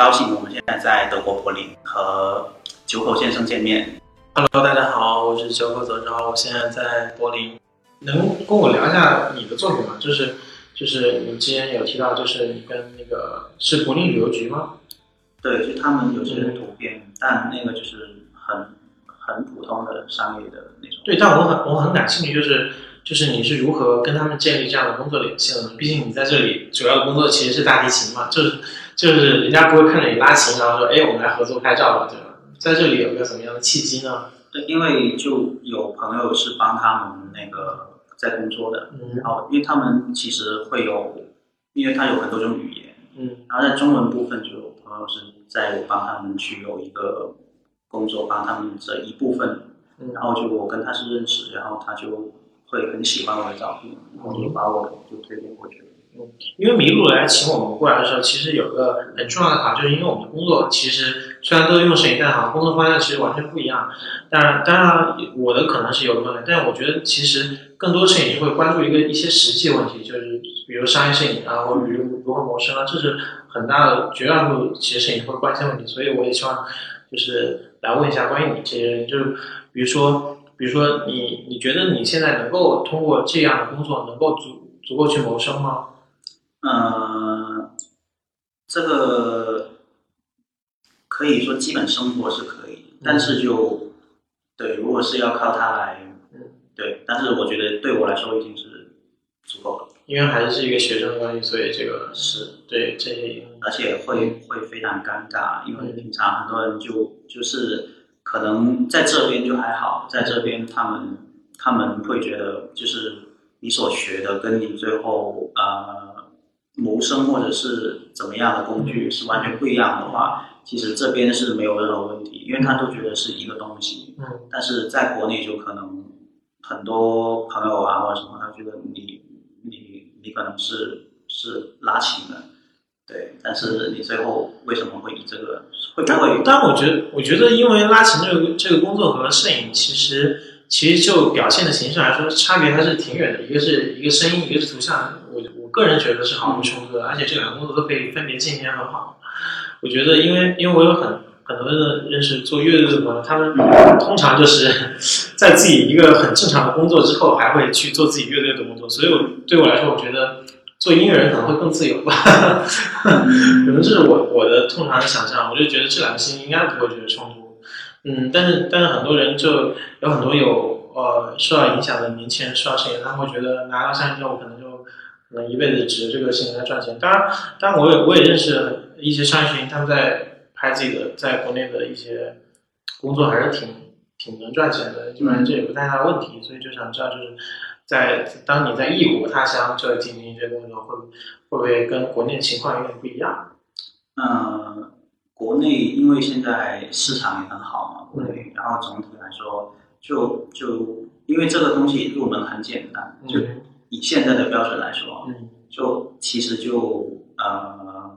高兴我们现在在德国柏林和九口先生见面。Hello，大家好，我是九口泽之后，我现在在柏林。能跟我聊一下你的作品吗？就是就是你之前有提到，就是你跟那个是柏林旅游局吗？对，就他们有些图片，但那个就是很很普通的商业的那种。对，但我很我很感兴趣，就是就是你是如何跟他们建立这样的工作联系的呢？毕竟你在这里主要的工作其实是大提琴嘛，就是就是人家不会看着你拉琴，然后说，哎，我们来合作拍照吧，对吧？在这里有个什么样的契机呢？对，因为就有朋友是帮他们那个在工作的，嗯然后因为他们其实会有，因为他有很多种语言，嗯然后在中文部分就有朋友是在帮他们去有一个工作，帮他们这一部分，嗯然后就我跟他是认识，然后他就会很喜欢我的照片，然后就把我就推荐过去了。因为麋鹿来请我们过来的时候，其实有个很重要的考，就是因为我们的工作其实虽然都是用摄影，但好像工作方向其实完全不一样。当然，当然我的可能是有的问，但我觉得其实更多摄影师会关注一个一些实际问题，就是比如商业摄影啊，或者如如何谋生啊，这是很大的绝大多数其实摄影会关心的问题。所以我也希望就是来问一下关于你这些，就是比如说，比如说你你觉得你现在能够通过这样的工作能够足足够去谋生吗？嗯，这个可以说基本生活是可以，但是就对，如果是要靠它来，嗯，对，但是我觉得对我来说已经是足够了，因为还是一个学生关系，所以这个是，对这些而且会会非常尴尬，因为平常很多人就就是可能在这边就还好，在这边他们他们会觉得就是你所学的跟你最后呃谋生或者是怎么样的工具是完全不一样的话，其实这边是没有任何问题，因为他都觉得是一个东西。嗯但是在国内就可能很多朋友啊或者什么，他觉得你你你可能是是拉琴的，对，但是你最后为什么会以这个会不但会？但我觉得，我觉得因为拉琴这个这个工作和摄影其实其实就表现的形式来说，差别还是挺远的。一个是一个声音，一个是图像。个人觉得是毫无冲突的，而且这两个工作都可以分别进行很好。我觉得，因为因为我有很很多的认识做乐队的朋友，他们通常就是在自己一个很正常的工作之后，还会去做自己乐队的工作。所以我对我来说，我觉得做音乐人可能会更自由吧。可能这是我我的通常的想象，我就觉得这两个事情应该不会觉得冲突。嗯，但是但是很多人就有很多有呃受到影响的年轻人受到声音，他们会觉得拿到相机之后可能可能一辈子指着这个事情来赚钱。当然，当然我也我也认识一些商业摄影，他们在拍自己的在国内的一些工作还是挺挺能赚钱的，基本上这也不太大问题。所以就想知道就是。在当你在异国他乡这进行一些工作，会会不会跟国内的情况有点不一样？嗯，国内因为现在市场也很好嘛，国内，然后总体来说，就就因为这个东西入门很简单，就嗯以现在的标准来说，嗯。就其实就呃，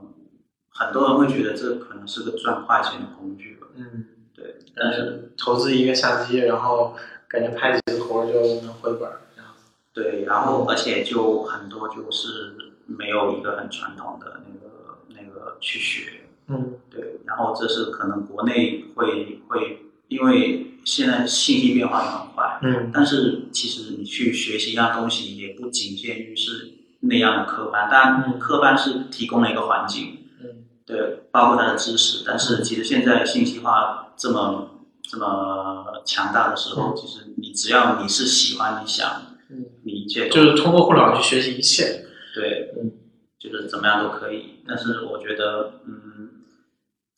很多人会觉得这可能是个赚快钱的工具吧，嗯，对，但是呃，投资一个相机，然后感觉拍几个活就能回本儿，这样子。对，然后而且就很多就是没有一个很传统的那个那个去学，嗯。对，然后这是可能国内会会因为现在信息变化也很快，嗯。但是其实你去学习一样东西也不仅限于是那样的科班，当然嗯。科班是提供了一个环境，嗯。对，包括它的知识，但是其实现在信息化这么这么强大的时候，其实你只要你是喜欢，你想，嗯，你一切就是通过互联网去学习一切。对，嗯，就是怎么样都可以。但是我觉得，嗯，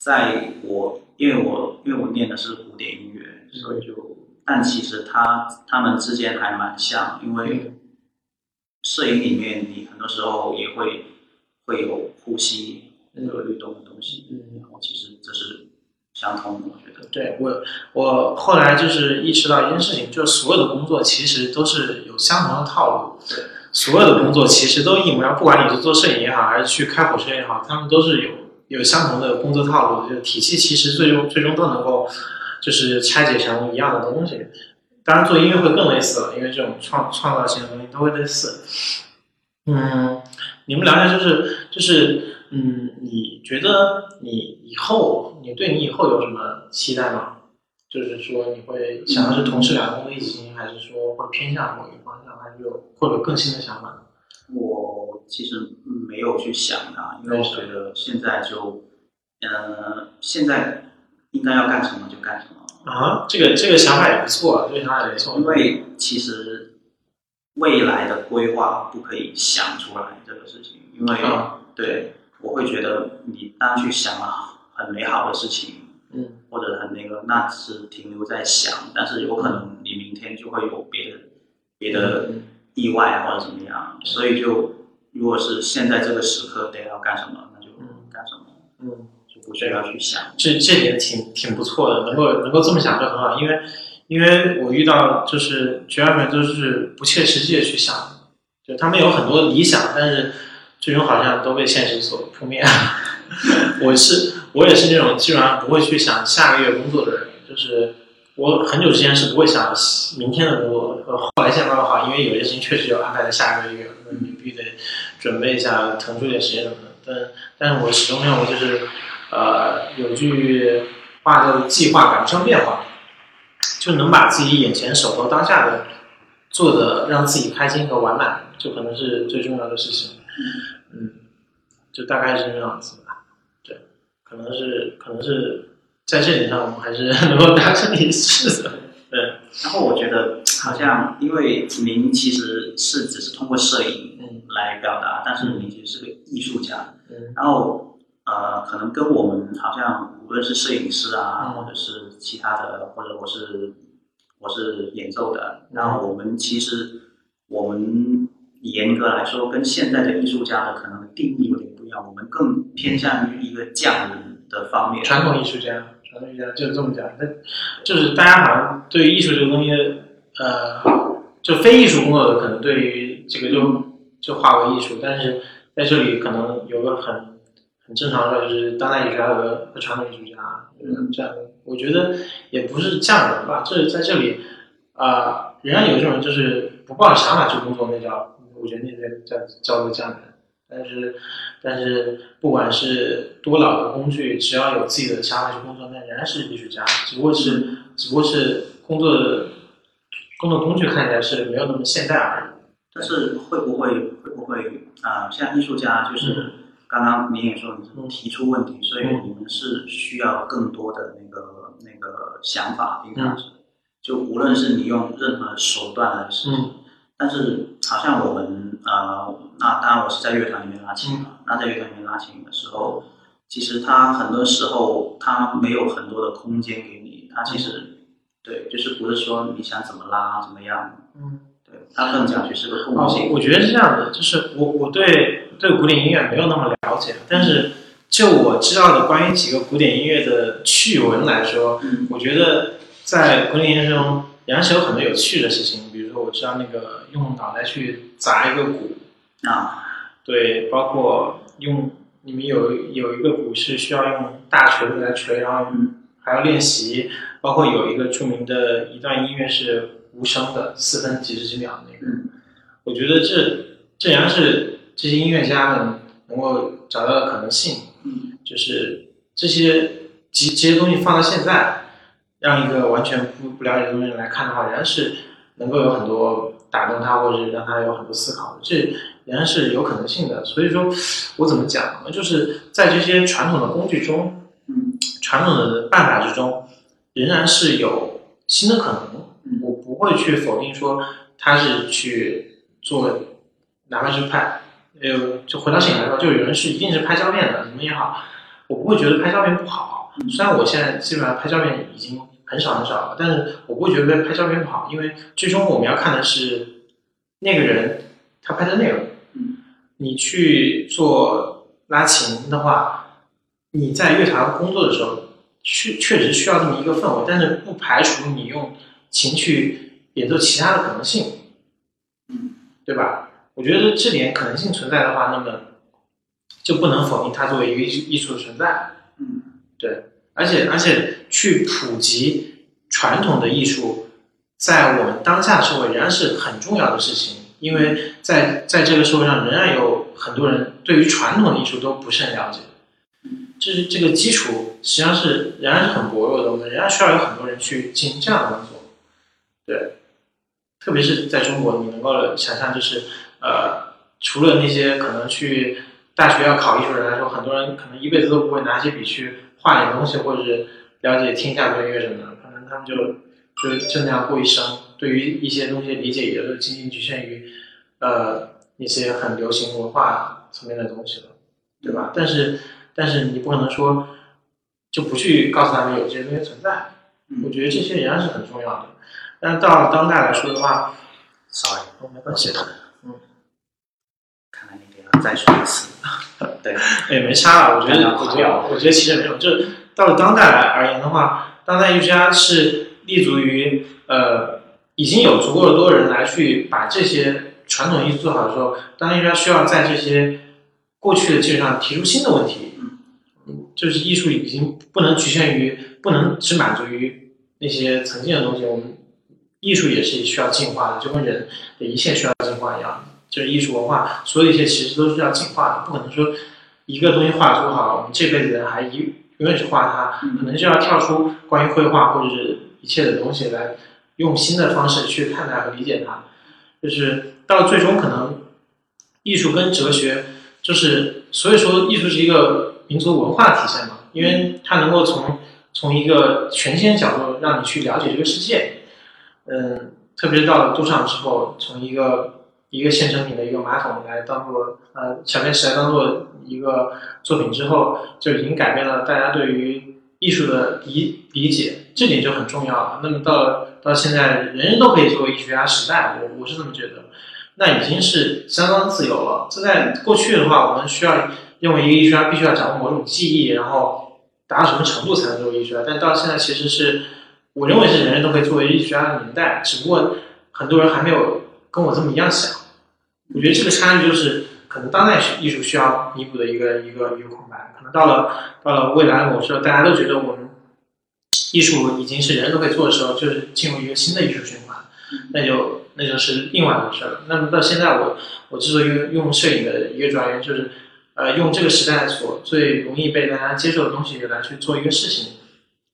在我因为我因为我念的是古典音乐，所以就，但其实它他们之间还蛮像，因为摄影里面你很多时候也会会有呼吸、嗯有律动的东西，嗯然后其实这是相通的，我觉得。对我，我后来就是意识到一件事情，就是所有的工作其实都是有相同的套路。对，所有的工作其实都一模一样，不管你是做摄影也好，还是去开火车也好，他们都是有有相同的工作套路。就是体系其实最终最终都能够就是拆解成一样的东西。当然，做音乐会更类似了，因为这种创创造性的东西都会类似。嗯，你们聊一下，就是就是嗯，你觉得你以后，你对你以后有什么期待吗？就是说，你会想要是同时两个工作一起，还是说会偏向某一个方向，还是有或者更新的想法？我其实没有去想它，因为我觉得现在就，呃，现在应该要干什么就干什么。啊，这个这个想法也不错，这个想法也不错。因为其实未来的规划不可以想出来这个事情，因为对，我会觉得你当去想了很美好的事情，嗯，或者很那个，那是停留在想，但是有可能你明天就会有别的别的意外或者怎么样，所以就如果是现在这个时刻得要干什么，那就干什么，嗯。就不需要去想，这这点挺挺不错的，能够能够这么想就很好，因为因为我遇到就是绝大部分都是不切实际的去想，就他们有很多理想，但是最终好像都被现实所扑灭。我是我也是那种基本上不会去想下个月工作的人，就是我很久之前是不会想明天的工作，后来现在慢慢好，因为有些事情确实要安排在下个月，你必须得准备一下，腾出点时间什么的。但但是我始终认为就是。呃，有句话叫做“计划赶不上变化”，就能把自己眼前手头当下的做的让自己开心和完满，就可能是最重要的事情。嗯，就大概是这样子吧。对，可能是可能是在这点上我们还是能够达成一致的。对。然后我觉得好像因为您其实是只是通过摄影来表达，但是您其实是个艺术家。嗯。然后。呃，可能跟我们好像无论是摄影师啊，或者是其他的，或者我是我是演奏的，然后我们其实我们严格来说，跟现在的艺术家的可能定义有点不一样，我们更偏向于一个匠人的方面。传统艺术家，传统艺术家就是这么讲，那就是大家好像对艺术这个东西，呃，就非艺术工作的可能对于这个就就划为艺术，但是在这里可能有个很。很正常的，就是当代艺术家和和传统艺术家，嗯，这样，我觉得也不是匠人吧。这在这里，啊，仍然有这种人就是不抱着想法去工作，那叫，我觉得那那叫叫做匠人。但是，但是不管是多老的工具，只要有自己的想法去工作，那仍然是艺术家。只不过是，只不过是工作的工作工具看起来是没有那么现代而已。但是会不会会不会啊？像艺术家就是。刚刚您也说你提出问题，所以你们是需要更多的那个那个想法，平常是，就无论是你用任何手段来实现，但是好像我们呃，那当然我是在乐团里面拉琴嘛，那在乐团里面拉琴的时候，其实他很多时候他没有很多的空间给你，他其实对，就是不是说你想怎么拉怎么样，嗯，对，他更讲究是个共性。我觉得是这样的，就是我我对。对古典音乐没有那么了解，但是就我知道的关于几个古典音乐的趣闻来说，我觉得在古典音乐中，仍然是有很多有趣的事情。比如说，我知道那个用脑袋去砸一个鼓啊，对，包括用你们有有一个鼓是需要用大锤子来锤，然后还要练习。包括有一个著名的一段音乐是无声的，四分几十几秒那个，我觉得这这仍然是。这些音乐家们能够找到的可能性，就是这些这这些东西放到现在，让一个完全不不了解的东西来看的话，仍然是能够有很多打动他，或者是让他有很多思考的，这仍然是有可能性的。所以说，我怎么讲呢？就是在这些传统的工具中，传统的办法之中，仍然是有新的可能。我不会去否定说他是去做，哪怕是拍。呃，就回到摄影来说，就有人是一定是拍胶片的，什么也好，我不会觉得拍胶片不好。虽然我现在基本上拍胶片已经很少很少了，但是我不会觉得拍胶片不好，因为最终我们要看的是那个人他拍的内容。你去做拉琴的话，你在乐团工作的时候，确确实需要这么一个氛围，但是不排除你用琴去演奏其他的可能性，嗯，对吧？我觉得这点可能性存在的话，那么就不能否定它作为一个艺艺术的存在。嗯，对，而且而且去普及传统的艺术，在我们当下社会仍然是很重要的事情。因为在在这个社会上，仍然有很多人对于传统的艺术都不甚了解。这是这个基础实际上是仍然是很薄弱的，我们仍然需要有很多人去进行这样的工作。对，特别是在中国，你能够想象，就是呃，除了那些可能去大学要考艺术的人来说，很多人可能一辈子都不会拿起笔去画点东西，或者是了解天下文乐什么的，可能他们就就就那样过一生。对于一些东西理解，也就仅仅局限于呃一些很流行文化层面的东西了，对吧？但是。但是你不可能说就不去告诉他们有这些东西存在，我觉得这些仍然是很重要的。但到了当代来说的话，sorry，没关系的，嗯，看来你得要再说一次，对，也没差了。我觉得，我觉得，我觉得其实没有。就到了当代来而言的话，当代艺术家是立足于呃已经有足够的多人来去把这些传统艺术做好的时候，当代艺术家需要在这些过去的基础上提出新的问题。就是艺术已经不能局限于，不能只满足于那些曾经的东西。我们艺术也是需要进化的，就跟人的一切需要进化一样。就是艺术文化，所有一切其实都是要进化的，不可能说一个东西画出好了，我们这辈子还一永远去画它，可能就要跳出关于绘画或者是一切的东西来，用新的方式去看待和理解它。就是到最终，可能艺术跟哲学，就是所以说艺术是一个。民族文化体现嘛，因为它能够从从一个全新的角度让你去了解这个世界，嗯，特别是到了杜尚之后，从一个一个现成品的一个马桶来当做呃小便池来当做一个作品之后，就已经改变了大家对于艺术的理理解，这点就很重要了。那么到了到现在，人人都可以做艺术家时代，我我是这么觉得，那已经是相当自由了。这在过去的话，我们需要。认为一个艺术家必须要掌握某种技艺，然后达到什么程度才能做艺术家？但到现在其实是，我认为是人人都可以作为艺术家的年代，只不过很多人还没有跟我这么一样想。我觉得这个差距就是可能当代艺术需要弥补的一个一个一个空白。可能到了到了未来某时候，大家都觉得我们艺术已经是人人都可以做的时候，就是进入一个新的艺术循环，那就那就是另外一回事了。那么到现在，我我之所以用用摄影的一个主要原因就是。呃，用这个时代所最容易被大家接受的东西来去做一个事情，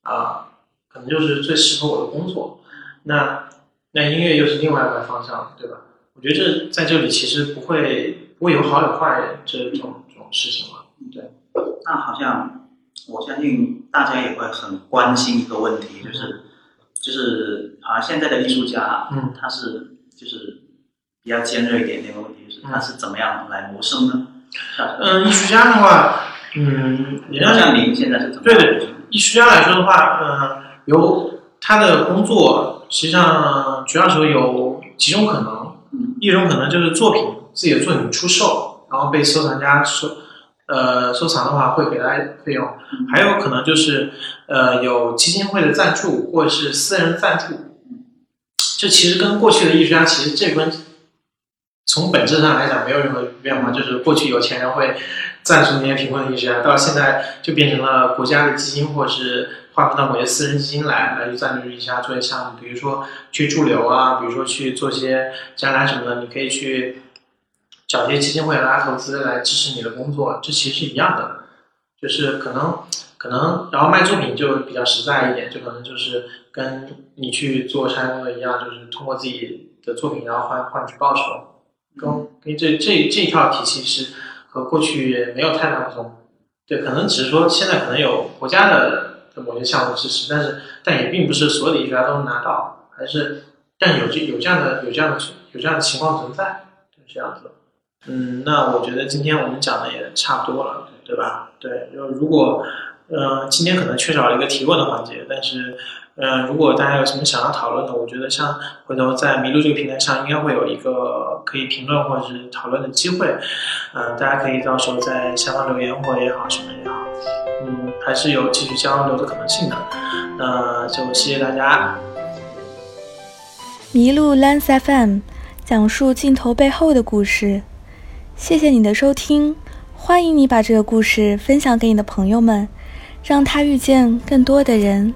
啊，可能就是最适合我的工作。那那音乐又是另外一个方向，对吧？我觉得这在这里其实不会不会有好有坏这种这种事情嘛。对。那好像我相信大家也会很关心一个问题，就是就是好像现在的艺术家，嗯，他是就是比较尖锐一点那个问题，就是他是怎么样来谋生呢？嗯，艺术家的话，嗯，你要像您现在是怎么？对对，艺术家来说的话，嗯，由他的工作，实际上主要时候有几种可能。嗯，一种可能就是作品自己的作品出售，然后被收藏家收，呃，收藏的话会给他费用。还有可能就是呃，有基金会的赞助或者是私人赞助。这其实跟过去的艺术家其实这关。从本质上来讲，没有任何变化，就是过去有钱人会赞助那些贫困的艺术家，到现在就变成了国家的基金，或者是划分到某些私人基金来来去赞助艺术家做一些项目，比如说去驻留啊，比如说去做些展览什么的，你可以去找些基金会拉投资来支持你的工作，这其实是一样的，就是可能可能，然后卖作品就比较实在一点，就可能就是跟你去做商业工作一样，就是通过自己的作品然后换换取报酬。跟跟这这这一套体系是和过去没有太大不同，对，可能只是说现在可能有国家的的某些项目支持，但是但也并不是所有的艺术家都能拿到，还是但有这有这样的有这样的有这样的情况存在，是这样子。嗯，那我觉得今天我们讲的也差不多了，对吧？对，就如果呃今天可能缺少了一个提问的环节，但是。嗯，如果大家有什么想要讨论的，我觉得像回头在麋鹿这个平台上，应该会有一个可以评论或者是讨论的机会。嗯，大家可以到时候在下方留言或也好，什么也好，嗯，还是有继续交流的可能性的。那就谢谢大家。麋鹿 Lens FM 讲述镜头背后的故事，谢谢你的收听，欢迎你把这个故事分享给你的朋友们，让他遇见更多的人。